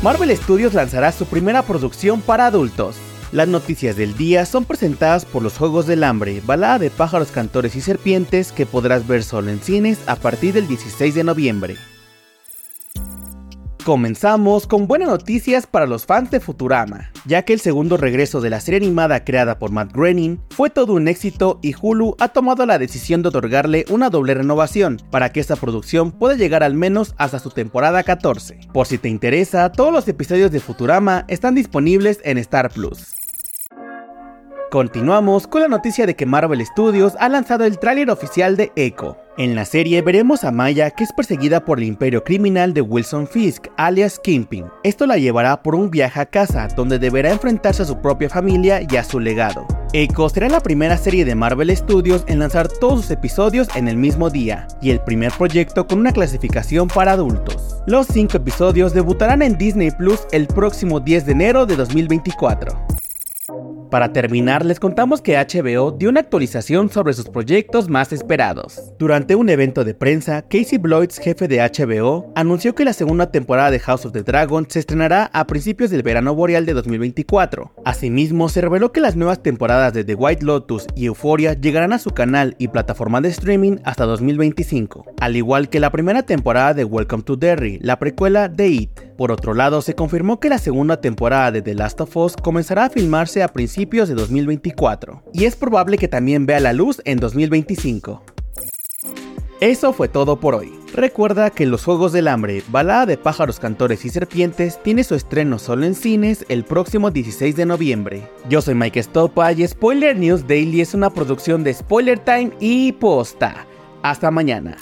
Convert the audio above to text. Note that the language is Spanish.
Marvel Studios lanzará su primera producción para adultos. Las noticias del día son presentadas por los Juegos del Hambre, balada de pájaros, cantores y serpientes que podrás ver solo en cines a partir del 16 de noviembre. Comenzamos con buenas noticias para los fans de Futurama, ya que el segundo regreso de la serie animada creada por Matt Groening fue todo un éxito y Hulu ha tomado la decisión de otorgarle una doble renovación para que esta producción pueda llegar al menos hasta su temporada 14. Por si te interesa, todos los episodios de Futurama están disponibles en Star Plus. Continuamos con la noticia de que Marvel Studios ha lanzado el tráiler oficial de Echo. En la serie veremos a Maya que es perseguida por el imperio criminal de Wilson Fisk, alias Kingpin. Esto la llevará por un viaje a casa donde deberá enfrentarse a su propia familia y a su legado. Echo será la primera serie de Marvel Studios en lanzar todos sus episodios en el mismo día, y el primer proyecto con una clasificación para adultos. Los 5 episodios debutarán en Disney Plus el próximo 10 de enero de 2024. Para terminar, les contamos que HBO dio una actualización sobre sus proyectos más esperados. Durante un evento de prensa, Casey Bloyds, jefe de HBO, anunció que la segunda temporada de House of the Dragon se estrenará a principios del verano boreal de 2024. Asimismo, se reveló que las nuevas temporadas de The White Lotus y Euphoria llegarán a su canal y plataforma de streaming hasta 2025, al igual que la primera temporada de Welcome to Derry, la precuela de It. Por otro lado, se confirmó que la segunda temporada de The Last of Us comenzará a filmarse a principios de 2024, y es probable que también vea la luz en 2025. Eso fue todo por hoy. Recuerda que Los Juegos del Hambre, balada de pájaros, cantores y serpientes, tiene su estreno solo en cines el próximo 16 de noviembre. Yo soy Mike Stopa y Spoiler News Daily es una producción de Spoiler Time y Posta. Hasta mañana.